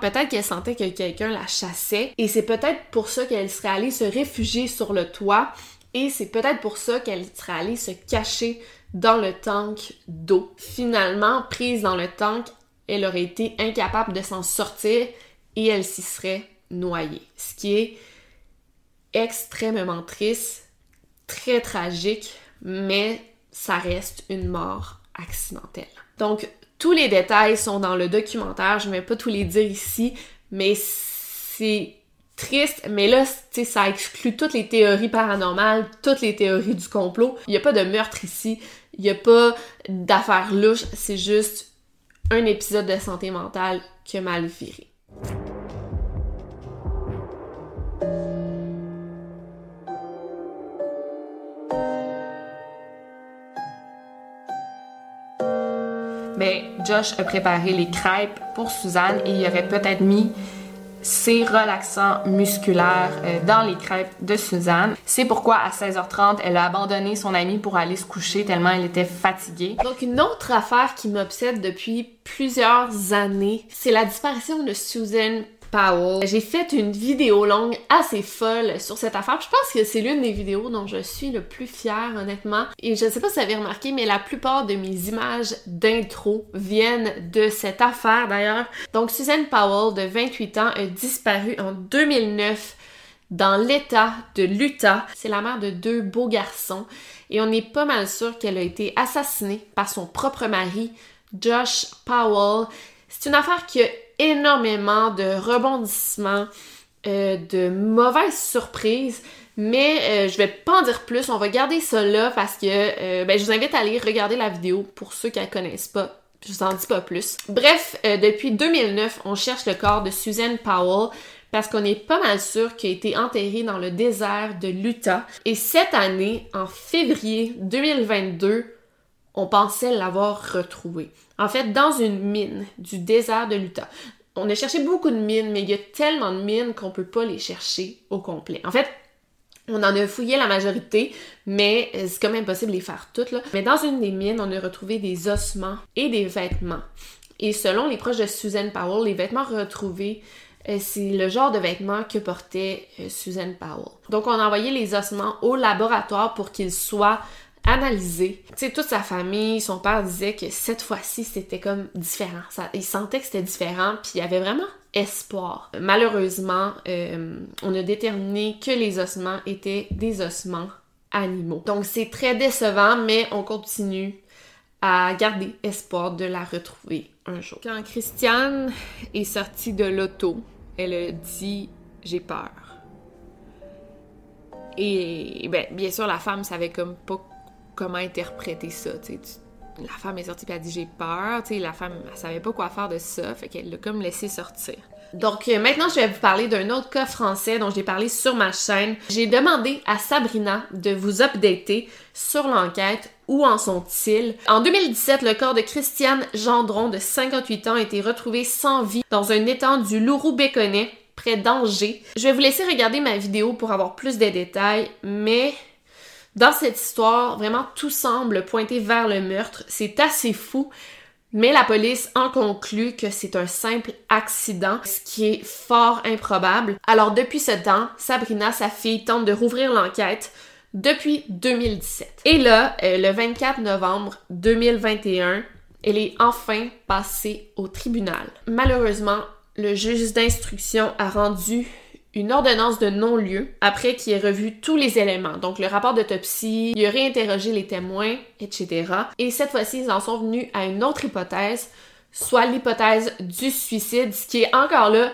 Peut-être qu'elle sentait que quelqu'un la chassait et c'est peut-être pour ça qu'elle serait allée se réfugier sur le toit Et c'est peut-être pour ça qu'elle serait allée se cacher dans le tank d'eau. Finalement, prise dans le tank, elle aurait été incapable de s'en sortir et elle s'y serait noyée. Ce qui est extrêmement triste, très tragique, mais ça reste une mort accidentelle. Donc, tous les détails sont dans le documentaire, je ne vais pas tous les dire ici, mais c'est triste, mais là, ça exclut toutes les théories paranormales, toutes les théories du complot. Il n'y a pas de meurtre ici, il n'y a pas d'affaires louches, c'est juste un épisode de santé mentale qui a mal viré. Mais Josh a préparé les crêpes pour Suzanne et il aurait peut-être mis c'est relaxant musculaire euh, dans les crêpes de Suzanne. C'est pourquoi à 16h30, elle a abandonné son amie pour aller se coucher tellement elle était fatiguée. Donc une autre affaire qui m'obsède depuis plusieurs années, c'est la disparition de Susan j'ai fait une vidéo longue assez folle sur cette affaire. Je pense que c'est l'une des vidéos dont je suis le plus fière, honnêtement. Et je ne sais pas si vous avez remarqué, mais la plupart de mes images d'intro viennent de cette affaire d'ailleurs. Donc, Suzanne Powell, de 28 ans, a disparu en 2009 dans l'État de l'Utah. C'est la mère de deux beaux garçons. Et on est pas mal sûr qu'elle a été assassinée par son propre mari, Josh Powell. C'est une affaire qui a énormément de rebondissements, euh, de mauvaises surprises. Mais euh, je vais pas en dire plus, on va garder ça là parce que euh, ben, je vous invite à aller regarder la vidéo pour ceux qui la connaissent pas. Je vous en dis pas plus. Bref, depuis 2009, on cherche le corps de Susan Powell, parce qu'on est pas mal sûr qu'il a été enterré dans le désert de l'Utah. Et cette année, en février 2022, on pensait l'avoir retrouvé. En fait, dans une mine du désert de l'Utah. On a cherché beaucoup de mines, mais il y a tellement de mines qu'on peut pas les chercher au complet. En fait, on en a fouillé la majorité, mais euh, c'est quand même impossible de les faire toutes. Là. Mais dans une des mines, on a retrouvé des ossements et des vêtements. Et selon les proches de Susan Powell, les vêtements retrouvés, euh, c'est le genre de vêtements que portait euh, Susan Powell. Donc on a envoyé les ossements au laboratoire pour qu'ils soient sais, toute sa famille, son père disait que cette fois-ci, c'était comme différent. Ça, il sentait que c'était différent, puis il y avait vraiment espoir. Malheureusement, euh, on a déterminé que les ossements étaient des ossements animaux. Donc c'est très décevant, mais on continue à garder espoir de la retrouver un jour. Quand Christiane est sortie de l'auto, elle a dit j'ai peur. Et ben, bien sûr, la femme savait comme pas comment interpréter ça. la femme est sortie et a dit j'ai peur. la femme, elle savait pas quoi faire de ça, fait qu'elle l'a comme laissé sortir. Donc euh, maintenant, je vais vous parler d'un autre cas français dont j'ai parlé sur ma chaîne. J'ai demandé à Sabrina de vous updater sur l'enquête. Où en sont-ils? En 2017, le corps de Christiane Gendron, de 58 ans, a été retrouvé sans vie dans un étang du Lourou-Béconnet, près d'Angers. Je vais vous laisser regarder ma vidéo pour avoir plus de détails, mais dans cette histoire, vraiment tout semble pointer vers le meurtre. C'est assez fou. Mais la police en conclut que c'est un simple accident, ce qui est fort improbable. Alors depuis ce temps, Sabrina, sa fille, tente de rouvrir l'enquête depuis 2017. Et là, euh, le 24 novembre 2021, elle est enfin passée au tribunal. Malheureusement, le juge d'instruction a rendu une ordonnance de non-lieu après qu'il ait revu tous les éléments. Donc le rapport d'autopsie, il a réinterrogé les témoins, etc. Et cette fois-ci, ils en sont venus à une autre hypothèse, soit l'hypothèse du suicide, ce qui est encore là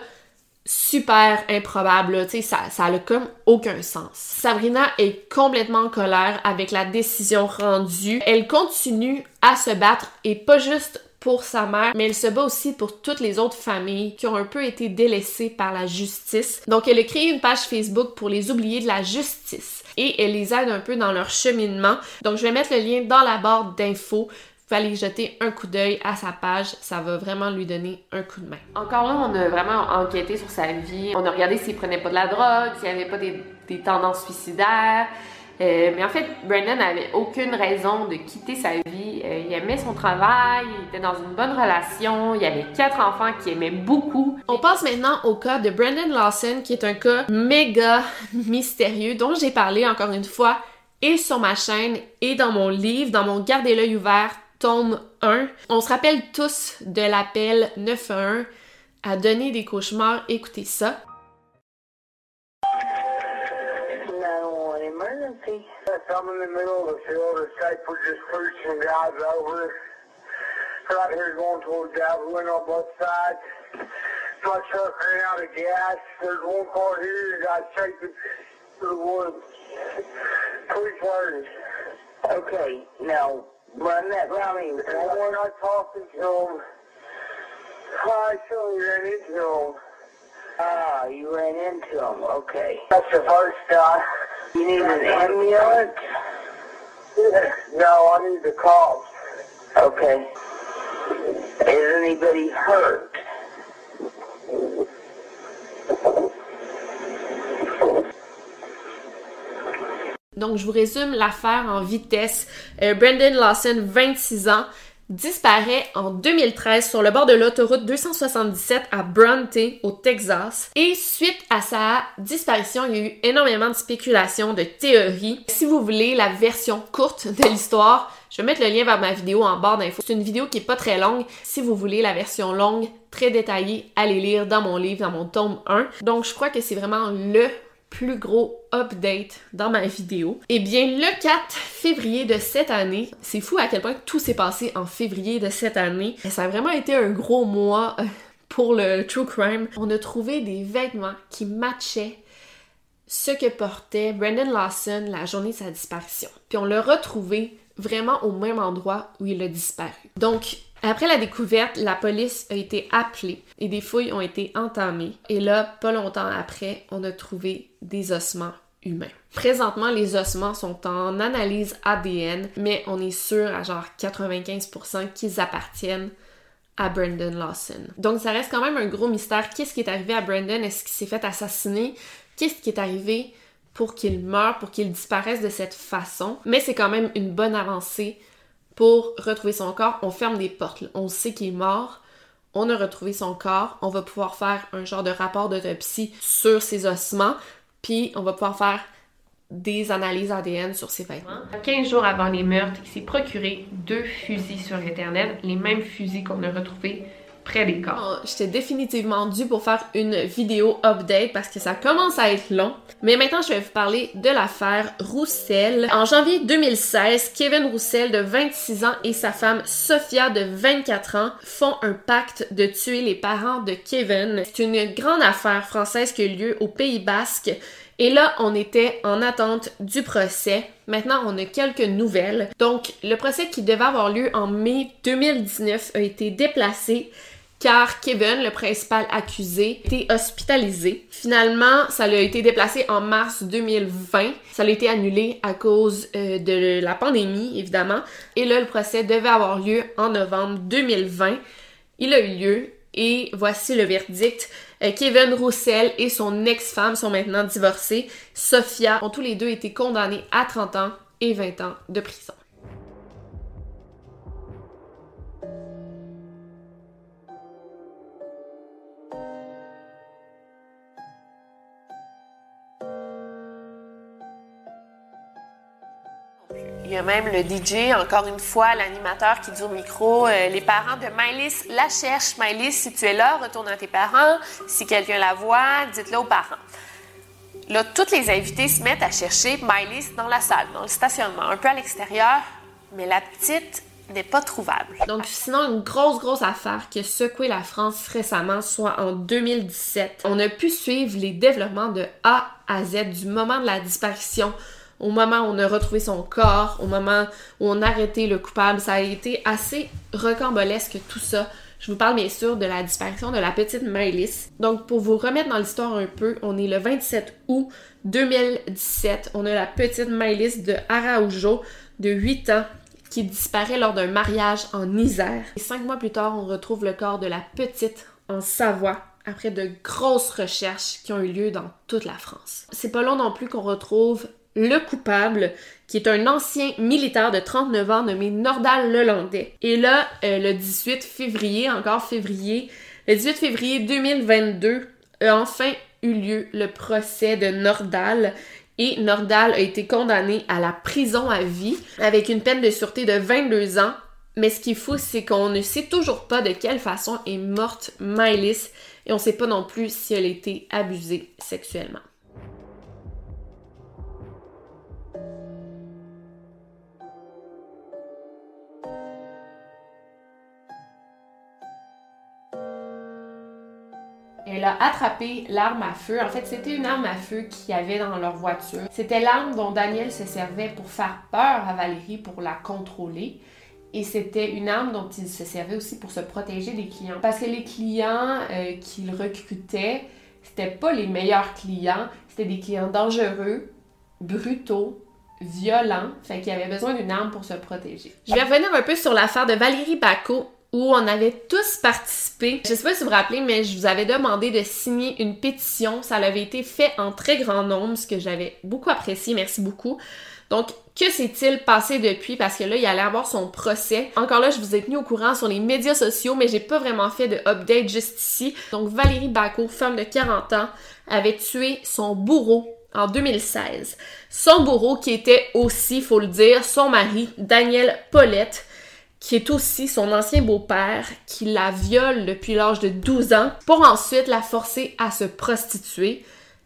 super improbable, tu sais, ça, ça a comme aucun sens. Sabrina est complètement en colère avec la décision rendue. Elle continue à se battre et pas juste pour sa mère, mais elle se bat aussi pour toutes les autres familles qui ont un peu été délaissées par la justice. Donc elle a créé une page Facebook pour les oublier de la justice et elle les aide un peu dans leur cheminement. Donc je vais mettre le lien dans la barre d'infos. Vous aller jeter un coup d'œil à sa page, ça va vraiment lui donner un coup de main. Encore là, on a vraiment enquêté sur sa vie. On a regardé s'il prenait pas de la drogue, s'il avait pas des tendances suicidaires. Euh, mais en fait, Brandon n'avait aucune raison de quitter sa vie. Euh, il aimait son travail, il était dans une bonne relation, il avait quatre enfants qu'il aimait beaucoup. On passe maintenant au cas de Brandon Lawson, qui est un cas méga mystérieux dont j'ai parlé encore une fois et sur ma chaîne et dans mon livre, dans mon Gardez l'œil ouvert, tome 1. On se rappelle tous de l'appel 911 à donner des cauchemars. Écoutez ça. I'm in the middle of the field. It's like we're just pushing guys over. Right here going towards Javelin on both sides. My truck ran out of gas. There's one car here that got chasing through the woods. Police words. Okay, now run that me. And when I talked to him, I surely ran into him. Ah, you ran into him. Okay. That's the first time. You need an ambulance? No, I need the cops. Okay. Is anybody hurt? Donc, je vous résume l'affaire en vitesse. Euh, Brandon Lawson, 26 ans, disparaît en 2013 sur le bord de l'autoroute 277 à Bronte, au Texas. Et suite à sa disparition, il y a eu énormément de spéculations, de théories. Si vous voulez la version courte de l'histoire, je vais mettre le lien vers ma vidéo en barre d'infos. C'est une vidéo qui est pas très longue. Si vous voulez la version longue, très détaillée, allez lire dans mon livre, dans mon tome 1. Donc je crois que c'est vraiment le plus gros update dans ma vidéo. Eh bien, le 4 février de cette année, c'est fou à quel point tout s'est passé en février de cette année. Ça a vraiment été un gros mois euh, pour le true crime. On a trouvé des vêtements qui matchaient ce que portait Brandon Lawson la journée de sa disparition. Puis on l'a retrouvé vraiment au même endroit où il a disparu. Donc, Après la découverte, la police a été appelée et des fouilles ont été entamées. Et là, pas longtemps après, on a trouvé des ossements humains. Présentement, les ossements sont en analyse ADN, mais on est sûr à genre 95% qu'ils appartiennent à Brandon Lawson. Donc ça reste quand même un gros mystère. Qu'est-ce qui est arrivé à Brandon? Est-ce qu'il s'est fait assassiner? Qu'est-ce qui est arrivé pour qu'il meure, pour qu'il disparaisse de cette façon? Mais c'est quand même une bonne avancée pour retrouver son corps. On ferme des portes. On sait qu'il est mort. On a retrouvé son corps. On va pouvoir faire un genre de rapport d'autopsie sur ses ossements. Puis on va pouvoir faire des analyses ADN sur ses vêtements. 15 jours avant les meurtres, il s'est procuré deux fusils sur Internet, les mêmes fusils qu'on a retrouvés près des corps. J'étais définitivement due pour faire une vidéo update parce que ça commence à être long. Mais maintenant, je vais vous parler de l'affaire Roussel. En janvier 2016, Kevin Roussel, de 26 ans, et sa femme Sophia, de 24 ans, font un pacte de tuer les parents de Kevin. C'est une grande affaire française qui a eu lieu au Pays Basque. Et là, on était en attente du procès. Maintenant, on a quelques nouvelles. Donc, le procès qui devait avoir lieu en mai 2019 a été déplacé car Kevin, le principal accusé, était hospitalisé. Finalement, ça a été déplacé en mars 2020. Ça a été annulé à cause euh, de la pandémie, évidemment. Et là, le procès devait avoir lieu en novembre 2020. Il a eu lieu et voici le verdict. Euh, Kevin Roussel et son ex-femme sont maintenant divorcés. Sophia ont tous les deux été condamnés à 30 ans et 20 ans de prison. Y a même le DJ, encore une fois, l'animateur qui dit au micro, euh, les parents de Mylis la cherchent. Mylis, si tu es là, retourne à tes parents. Si quelqu'un la voit, dites-le aux parents. Là, toutes les invités se mettent à chercher Mylis dans la salle, dans le stationnement, un peu à l'extérieur, mais la petite n'est pas trouvable. Donc, sinon, une grosse, grosse affaire qui a secoué la France récemment, soit en 2017. On a pu suivre les développements de A à Z du moment de la disparition au moment où on a retrouvé son corps, au moment où on a arrêté le coupable. Ça a été assez recambolesque tout ça. Je vous parle bien sûr de la disparition de la petite Maëlys. Donc pour vous remettre dans l'histoire un peu, on est le 27 août 2017. On a la petite Maëlys de Araujo de 8 ans qui disparaît lors d'un mariage en Isère. Et cinq mois plus tard, on retrouve le corps de la petite en Savoie après de grosses recherches qui ont eu lieu dans toute la France. C'est pas long non plus qu'on retrouve le coupable, qui est un ancien militaire de 39 ans nommé Nordal Lelandais. Et là, euh, le 18 février, encore février, le 18 février 2022, a enfin eu lieu le procès de Nordal et Nordal a été condamné à la prison à vie avec une peine de sûreté de 22 ans. Mais ce qui est fou, c'est qu'on ne sait toujours pas de quelle façon est morte Mylis et on ne sait pas non plus si elle a été abusée sexuellement. Elle a attrapé l'arme à feu. En fait, c'était une arme à feu qu'il y avait dans leur voiture. C'était l'arme dont Daniel se servait pour faire peur à Valérie, pour la contrôler. Et c'était une arme dont il se servait aussi pour se protéger des clients. Parce que les clients euh, qu'il recrutait, c'était pas les meilleurs clients. C'était des clients dangereux, brutaux, violents. Fait qu'il avait besoin d'une arme pour se protéger. Je vais revenir un peu sur l'affaire de Valérie Bacot où on avait tous participé. Je sais pas si vous vous rappelez, mais je vous avais demandé de signer une pétition. Ça avait été fait en très grand nombre, ce que j'avais beaucoup apprécié. Merci beaucoup. Donc, que s'est-il passé depuis? Parce que là, il allait avoir son procès. Encore là, je vous ai tenu au courant sur les médias sociaux, mais j'ai pas vraiment fait de update juste ici. Donc, Valérie Bacot, femme de 40 ans, avait tué son bourreau en 2016. Son bourreau qui était aussi, faut le dire, son mari, Daniel Paulette, qui est aussi son ancien beau-père, qui la viole depuis l'âge de 12 ans, pour ensuite la forcer à se prostituer.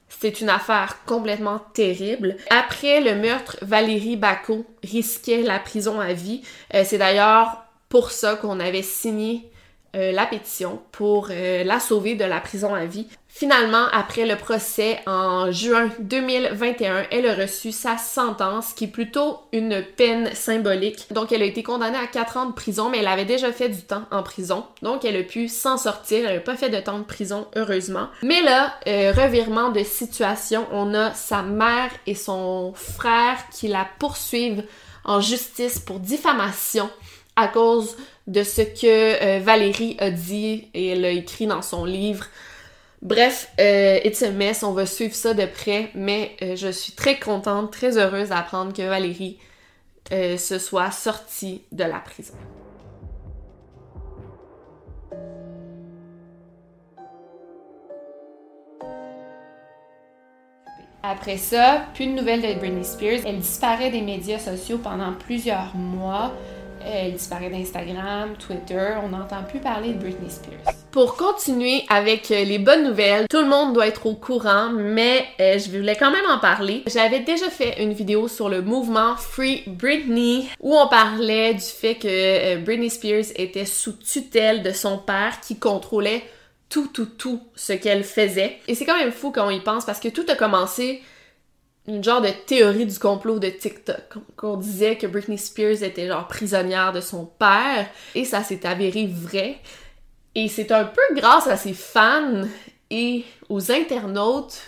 C'est une affaire complètement terrible. Après le meurtre, Valérie Bacot risquait la prison à vie. Euh, c'est d'ailleurs pour ça qu'on avait signé euh, la pétition pour euh, la sauver de la prison à vie. Finalement, après le procès en juin 2021, elle a reçu sa sentence qui est plutôt une peine symbolique. Donc elle a été condamnée à 4 ans de prison, mais elle avait déjà fait du temps en prison. Donc elle a pu s'en sortir, elle n'a pas fait de temps de prison, heureusement. Mais là, euh, revirement de situation, on a sa mère et son frère qui la poursuivent en justice pour diffamation à cause de ce que euh, Valérie a dit et elle a écrit dans son livre Bref, euh, It's a mess, on va suivre ça de près, mais euh, je suis très contente, très heureuse d'apprendre que Valérie euh, se soit sortie de la prison. Après ça, plus de nouvelles de Britney Spears. Elle disparaît des médias sociaux pendant plusieurs mois. Elle disparaît d'Instagram, Twitter. On n'entend plus parler de Britney Spears. Pour continuer avec euh, les bonnes nouvelles, tout le monde doit être au courant, mais euh, je voulais quand même en parler. J'avais déjà fait une vidéo sur le mouvement Free Britney où on parlait du fait que euh, Britney Spears était sous tutelle de son père qui contrôlait tout, tout, tout ce qu'elle faisait. Et c'est quand même fou quand on y pense parce que tout a commencé une genre de théorie du complot de TikTok. Qu'on disait que Britney Spears était genre prisonnière de son père et ça s'est avéré vrai. Et c'est un peu grâce à ses fans et aux internautes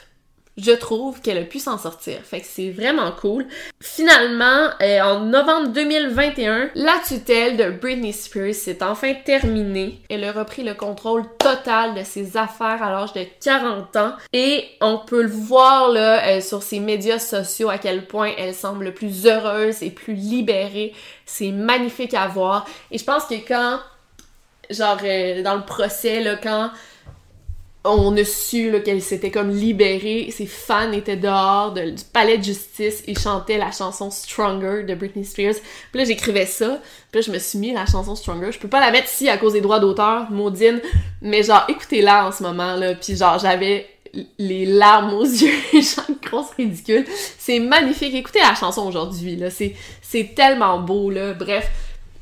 je trouve qu'elle a pu s'en sortir. Fait que c'est vraiment cool. Finalement, euh, en novembre 2021, la tutelle de Britney Spears s'est enfin terminée. Elle a repris le contrôle total de ses affaires à l'âge de 40 ans. Et on peut le voir là euh, sur ses médias sociaux à quel point elle semble plus heureuse et plus libérée. C'est magnifique à voir. Et je pense que quand, genre, euh, dans le procès, là, quand on a su qu'elle s'était comme libérée, ses fans étaient dehors du palais de justice et chantaient la chanson Stronger de Britney Spears. Puis là j'écrivais ça, puis là je me suis mis la chanson Stronger. Je peux pas la mettre ici à cause des droits d'auteur, maudine, mais genre écoutez-la en ce moment là, puis genre j'avais les larmes aux yeux, genre grosse ridicule. C'est magnifique. Écoutez la chanson aujourd'hui là, c'est tellement beau là. Bref,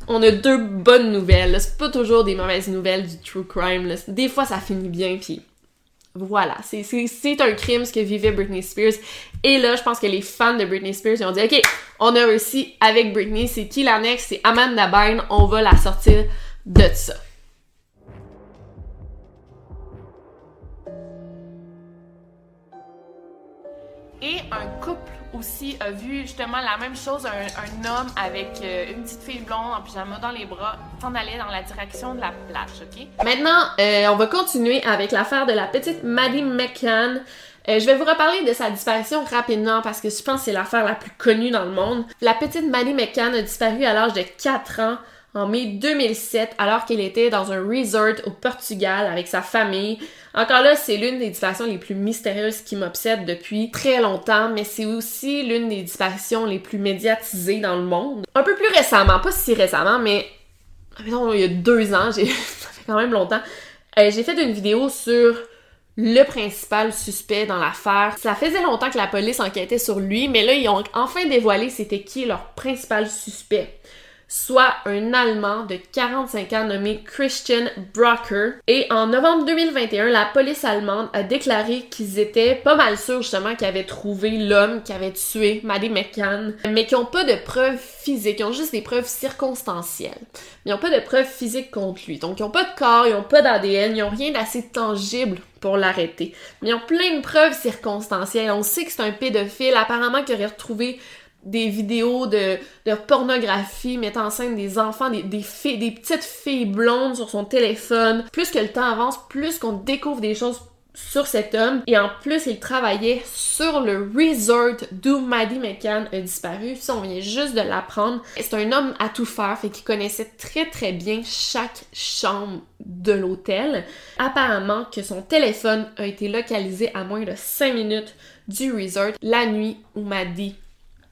on a deux bonnes nouvelles. C'est pas toujours des mauvaises nouvelles du true crime. Des fois, ça finit bien, puis voilà. C'est un crime ce que vivait Britney Spears. Et là, je pense que les fans de Britney Spears, ont dit, OK, on a réussi avec Britney. C'est qui la next? C'est Amanda Bynes. On va la sortir de ça. Et un couple a vu justement la même chose, un, homme avec euh, une petite fille blonde en pyjama dans les bras s'en allait dans la direction de la plage, ok? Maintenant, euh, on va continuer avec l'affaire de la petite Maddie McCann. Euh, je vais vous reparler de sa disparition rapidement parce que je pense que c'est l'affaire la plus connue dans le monde. La petite Maddie McCann a disparu à l'âge de 4 ans en mai 2007 alors qu'elle était dans un resort au Portugal avec sa famille. Encore là, c'est l'une des disparitions les plus mystérieuses qui m'obsède depuis très longtemps, mais c'est aussi l'une des disparitions les plus médiatisées dans le monde. Un peu plus récemment, pas si récemment, mais il y a deux ans, j'ai... ça fait quand même longtemps, euh, j'ai fait une vidéo sur le principal suspect dans l'affaire. Ça faisait longtemps que la police enquêtait sur lui, mais là, ils ont enfin dévoilé c'était qui leur principal suspect soit un Allemand de 45 ans nommé Christian Brocker. Et en novembre 2021, la police allemande a déclaré qu'ils étaient pas mal sûrs justement qu'ils avaient trouvé l'homme qui avait tué Maddie McCann, mais qu'ils n'ont pas de preuves physiques, ils ont juste des preuves circonstancielles. Ils n'ont pas de preuves physiques contre lui. Donc ils n'ont pas de corps, ils n'ont pas d'ADN, ils n'ont rien d'assez tangible pour l'arrêter. Mais ils ont plein de preuves circonstancielles. On sait que c'est un pédophile, apparemment qu'il aurait retrouvé des vidéos de, pornographie mettant en scène des enfants, des, filles, des petites filles blondes sur son téléphone. Plus que le temps avance, plus qu'on découvre des choses sur cet homme. Et en plus, il travaillait sur le resort d'où Maddie McCann a disparu. Ça, on vient juste de l'apprendre. C'est un homme à tout faire, fait qu'il connaissait très très bien chaque chambre de l'hôtel. Apparemment que son téléphone a été localisé à moins de 5 minutes du resort la nuit où Maddie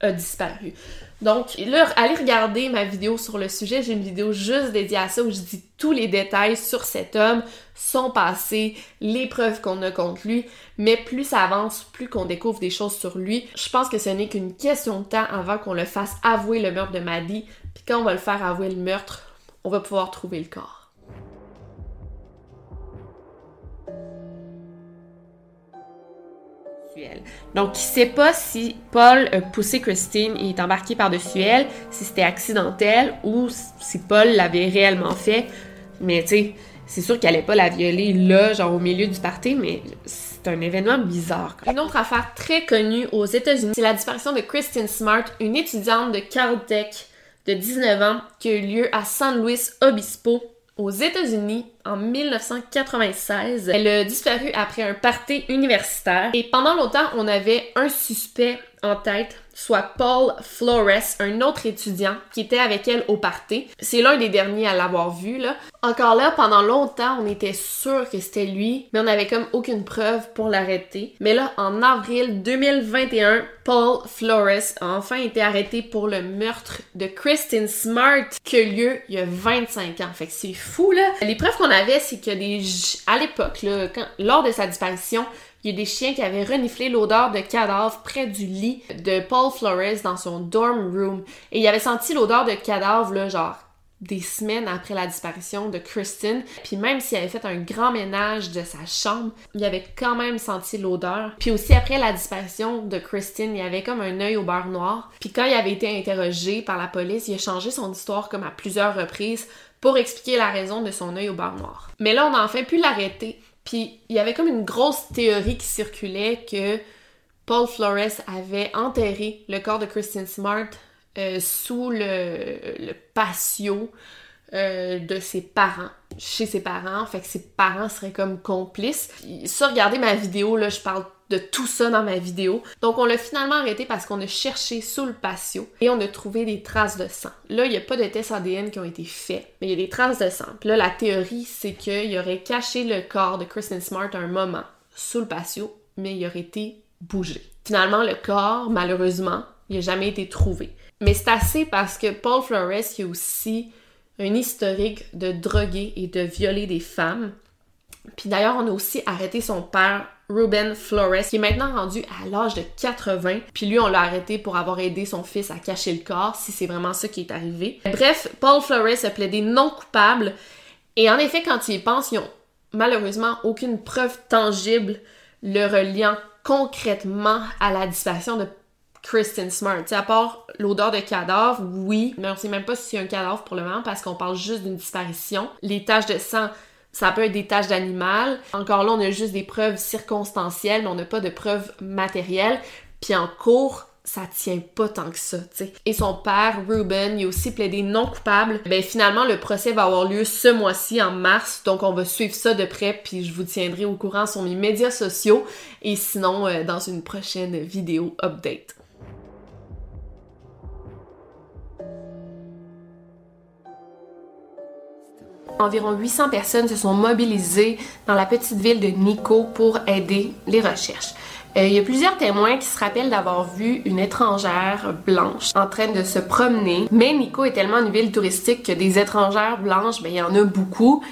a disparu. Donc allez regarder ma vidéo sur le sujet. J'ai une vidéo juste dédiée à ça où je dis tous les détails sur cet homme, son passé, les preuves qu'on a contre lui. Mais plus ça avance, plus qu'on découvre des choses sur lui. Je pense que ce n'est qu'une question de temps avant qu'on le fasse avouer le meurtre de Maddie. Puis quand on va le faire avouer le meurtre, on va pouvoir trouver le corps. Donc, il sait pas si Paul a poussé Christine et est embarqué par-dessus elle, si c'était accidentel ou si Paul l'avait réellement fait. Mais tu sais, c'est sûr qu'elle allait pas la violer là, genre au milieu du party, mais c'est un événement bizarre. Une autre affaire très connue aux États-Unis, c'est la disparition de Christine Smart, une étudiante de Caltech de 19 ans qui a eu lieu à San Luis Obispo aux États-Unis en 1996. Elle a disparu après un party universitaire et pendant longtemps, on avait un suspect en tête, soit Paul Flores, un autre étudiant qui était avec elle au party. C'est l'un des derniers à l'avoir vu là. Encore là, pendant longtemps, on était sûr que c'était lui, mais on avait comme aucune preuve pour l'arrêter. Mais là, en avril 2021, Paul Flores a enfin été arrêté pour le meurtre de Kristen Smart qui a eu lieu il y a 25 ans. Fait que c'est fou là. Les preuves qu'on avait, c'est que des à l'époque là, lors de sa disparition, il y a des chiens qui avaient reniflé l'odeur de cadavre près du lit de Paul Flores dans son dorm room. Et il avait senti l'odeur de cadavre, là, genre des semaines après la disparition de Kristen. Puis même s'il avait fait un grand ménage de sa chambre, il avait quand même senti l'odeur. Puis aussi après la disparition de Kristen, il avait comme un œil au beurre noir. Puis quand il avait été interrogé par la police, il a changé son histoire comme à plusieurs reprises pour expliquer la raison de son œil au beurre noir. Mais là, on a enfin pu l'arrêter puis il y avait comme une grosse théorie qui circulait que Paul Flores avait enterré le corps de Kristen Smart euh, sous le, patio euh, de ses parents, chez ses parents. Fait que ses parents seraient comme complices. Ça, regardez ma vidéo, là, je parle de tout ça dans ma vidéo. Donc on l'a finalement arrêté parce qu'on a cherché sous le patio et on a trouvé des traces de sang. Là, il n'y a pas de tests ADN qui ont été faits, mais il y a des traces de sang. Puis là, la théorie, c'est qu'il aurait caché le corps de Kristen Smart un moment sous le patio, mais il aurait été bougé. Finalement, le corps, malheureusement, il n'a jamais été trouvé. Mais c'est assez parce que Paul Flores, qui a aussi un historique de droguer et de violer des femmes. Puis d'ailleurs, on a aussi arrêté son père Ruben Flores, qui est maintenant rendu à l'âge de 80. Puis lui, on l'a arrêté pour avoir aidé son fils à cacher le corps, si c'est vraiment ça qui est arrivé. Bref, Paul Flores a plaidé non coupable. Et en effet, quand ils y pensent, ils ont malheureusement aucune preuve tangible le reliant concrètement à la disparition de Kristen Smart. T'sais, à part l'odeur de cadavre, oui, mais on sait même pas si c'est un cadavre pour le moment parce qu'on parle juste d'une disparition. Les taches de sang ça peut être des tâches d'animal. Encore là, on a juste des preuves circonstancielles, mais on n'a pas de preuves matérielles. Puis en cours, ça tient pas tant que ça, tu sais. Et son père, Ruben, il a aussi plaidé non coupable. Ben finalement, le procès va avoir lieu ce mois-ci, en mars, donc on va suivre ça de près, puis je vous tiendrai au courant sur mes médias sociaux, et sinon euh, dans une prochaine vidéo update. Environ 800 personnes se sont mobilisées dans la petite ville de Nico pour aider les recherches. Euh, il y a plusieurs témoins qui se rappellent d'avoir vu une étrangère blanche en train de se promener. Mais Nico est tellement une ville touristique que des étrangères blanches, ben, il y en a beaucoup.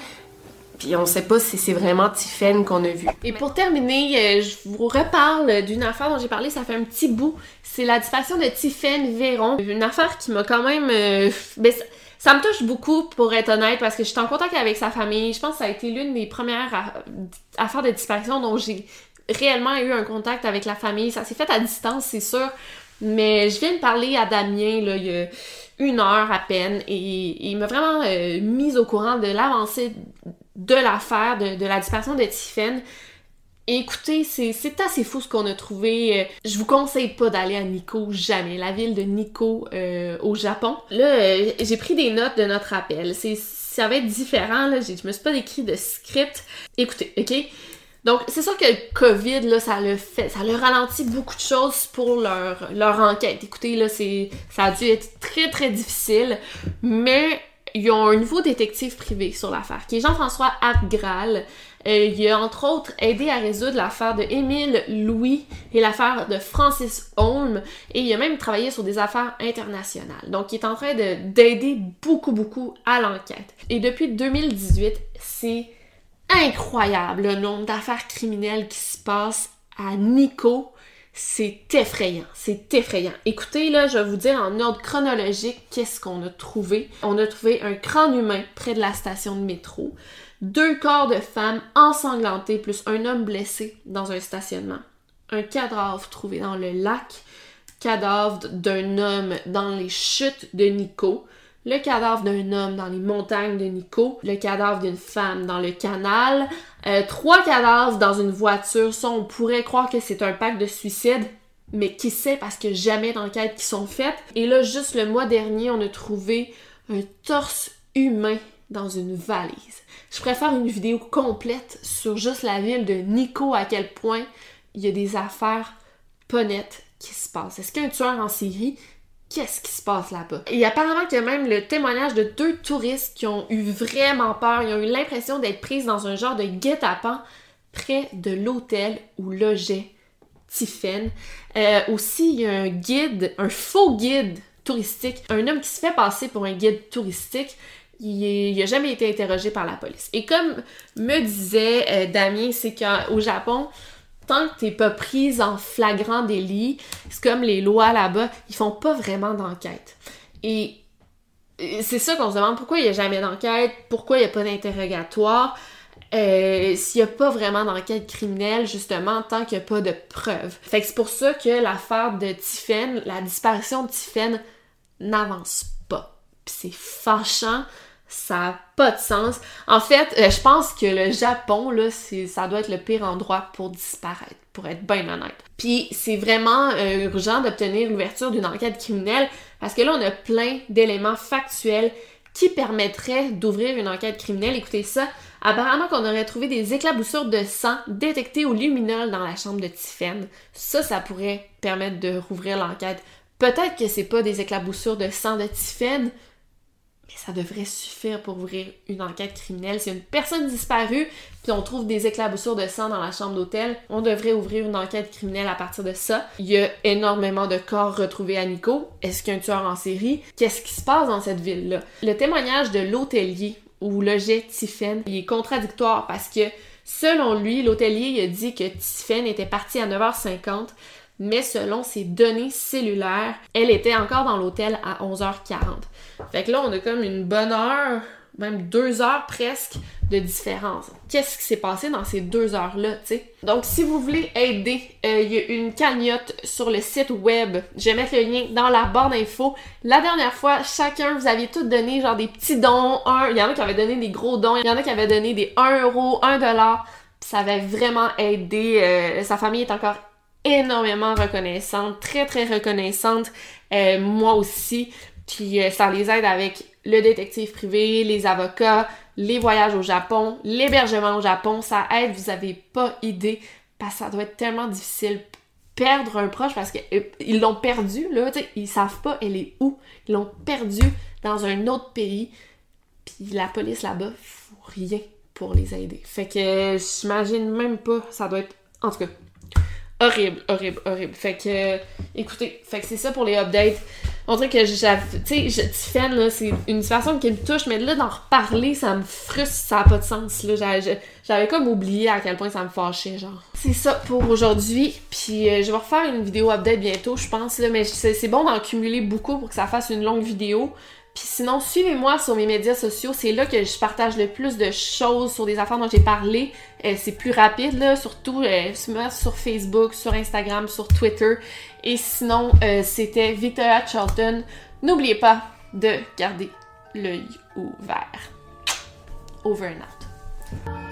Puis on sait pas si c'est vraiment Tiffen qu'on a vu. Et pour terminer, euh, je vous reparle d'une affaire dont j'ai parlé, ça fait un petit bout. C'est la disparition de Tiffen Véron. Une affaire qui m'a quand même... Euh, ben, me touche beaucoup, pour être honnête, parce que je suis en contact avec sa famille. Je pense que ça a été l'une des premières affaires de disparition dont j'ai réellement eu un contact avec la famille. Ça s'est fait à distance, c'est sûr. Mais je viens de parler à Damien, là, il y a une heure à peine, et, il m'a vraiment euh, mise au courant de l'avancée de l'affaire, de, de, la disparition de Tiffen. Écoutez, c'est assez fou ce qu'on a trouvé. Euh, je vous conseille pas d'aller à Nikko, jamais. La ville de Nikko euh, au Japon. Là, euh, j'ai pris des notes de notre appel. Ça va être différent, là. Je me suis pas écrit de script. Écoutez, ok? Donc, c'est sûr que le COVID, là, ça le fait, ça le ralentit beaucoup de choses pour leur, leur enquête. Écoutez, là, c'est, ça a dû être très, très difficile, mais ils ont un nouveau détective privé sur l'affaire, qui est Jean-François Abgral. Euh, il a entre autres aidé à résoudre l'affaire de Émile Louis et l'affaire de Francis Holm et il a même travaillé sur des affaires internationales. Donc il est en train d'aider beaucoup beaucoup à l'enquête. Et depuis 2018, c'est incroyable le nombre d'affaires criminelles qui se passent à Nico. C'est effrayant, c'est effrayant. Écoutez, là, je vais vous dire en ordre chronologique qu'est-ce qu'on a trouvé. On a trouvé un crâne humain près de la station de métro deux corps de femmes ensanglantées plus un homme blessé dans un stationnement. un cadavre trouvé dans le lac, cadavre d'un homme dans les chutes de Nico, le cadavre d'un homme dans les montagnes de Nico, le cadavre d'une femme dans le canal, euh, trois cadavres dans une voiture. Ça, on pourrait croire que c'est un pacte de suicide, mais qui sait parce que jamais d'enquêtes qui sont faites. Et là, juste le mois dernier, on a trouvé un torse humain dans une valise. Je préfère une vidéo complète sur juste la ville de Nico, à quel point il y a des affaires pas nettes qui se passent. Est-ce qu'un tueur en série qu'est-ce qui se passe là-bas? Et apparemment qu'il y a même le témoignage de deux touristes qui ont eu vraiment peur, ils ont eu l'impression d'être prises dans un genre de guet-apens près de l'hôtel où logeait Tiffen. Euh, aussi, il y a un guide, un faux guide touristique, un homme qui se fait passer pour un guide touristique. Il n'a jamais été interrogé par la police. Et comme me disait euh, Damien, c'est qu'au Japon, tant que t'es pas prise en flagrant délit, c'est comme les lois là-bas, ils font pas vraiment d'enquête. Et c'est ça qu'on se demande pourquoi il n'y a jamais d'enquête, pourquoi il n'y a pas d'interrogatoire, euh, s'il n'y a pas vraiment d'enquête criminelle, justement, tant qu'il n'y a pas de preuves. C'est pour ça que l'affaire de Tiffen, la disparition de Tiffen, n'avance pas. Puis c'est fâchant ça n'a pas de sens. En fait, euh, je pense que le Japon, là, ça doit être le pire endroit pour disparaître, pour être bien honnête. Puis c'est vraiment euh, urgent d'obtenir l'ouverture d'une enquête criminelle parce que là, on a plein d'éléments factuels qui permettraient d'ouvrir une enquête criminelle. Écoutez ça. Apparemment qu'on aurait trouvé des éclaboussures de sang détectées au luminol dans la chambre de Tiffen. Ça, ça pourrait permettre de rouvrir l'enquête. Peut-être que c'est pas des éclaboussures de sang de Tiffen, mais ça devrait suffire pour ouvrir une enquête criminelle. C'est une personne disparue, puis on trouve des éclaboussures de sang dans la chambre d'hôtel, on devrait ouvrir une enquête criminelle à partir de ça. Il y a énormément de corps retrouvés à Nico. Est-ce qu'un tueur en série? Qu'est-ce qui se passe dans cette ville-là? Le témoignage de l'hôtelier où logeait Tiffen, il est contradictoire parce que selon lui, l'hôtelier a dit que Tiffen était parti à 9h50 mais selon ses données cellulaires, elle était encore dans l'hôtel à 11h40. Fait que là, on a comme une bonne heure, même deux heures presque de différence. Qu'est-ce qui s'est passé dans ces deux heures-là, tu sais? Donc, si vous voulez aider, euh, il y a une cagnotte sur le site web. Je vais mettre le lien dans la barre d'infos. La dernière fois, chacun, vous aviez tous donné genre des petits dons. Il y en a qui avaient donné des gros dons. Il y en a qui avaient donné des 1 euro, 1 dollar. Ça avait vraiment aidé. Euh, sa famille est encore énormément reconnaissante, très très reconnaissante, euh, moi aussi. Puis euh, ça les aide avec le détective privé, les avocats, les voyages au Japon, l'hébergement au Japon, ça aide, vous avez pas idée, parce que ça doit être tellement difficile perdre un proche parce qu'ils euh, l'ont perdu, là, tu sais, ils savent pas elle est où. Ils l'ont perdu dans un autre pays, puis la police là-bas faut rien pour les aider. Fait que j'imagine même pas, ça doit être... En tout cas, horrible, horrible, horrible. Fait que, écoutez, fait que c'est ça pour les updates. On dirait que j'avais, tu sais, Tiffen, là, c'est une façon qui me touche, mais là, d'en reparler, ça me frustre, ça n'a pas de sens, là. J'avais comme oublié à quel point ça me fâchait, genre. C'est ça pour aujourd'hui, puis euh, je vais refaire une vidéo update bientôt, je pense, là, mais c'est bon d'en cumuler beaucoup pour que ça fasse une longue vidéo. Puis sinon, suivez-moi sur mes médias sociaux. C'est là que je partage le plus de choses sur des affaires dont j'ai parlé. Euh, c'est plus rapide, là. Surtout euh, sur Facebook, sur Instagram, sur Twitter. Et sinon, euh, c'était Victoria Charlton. N'oubliez pas de garder l'œil ouvert. Over and out.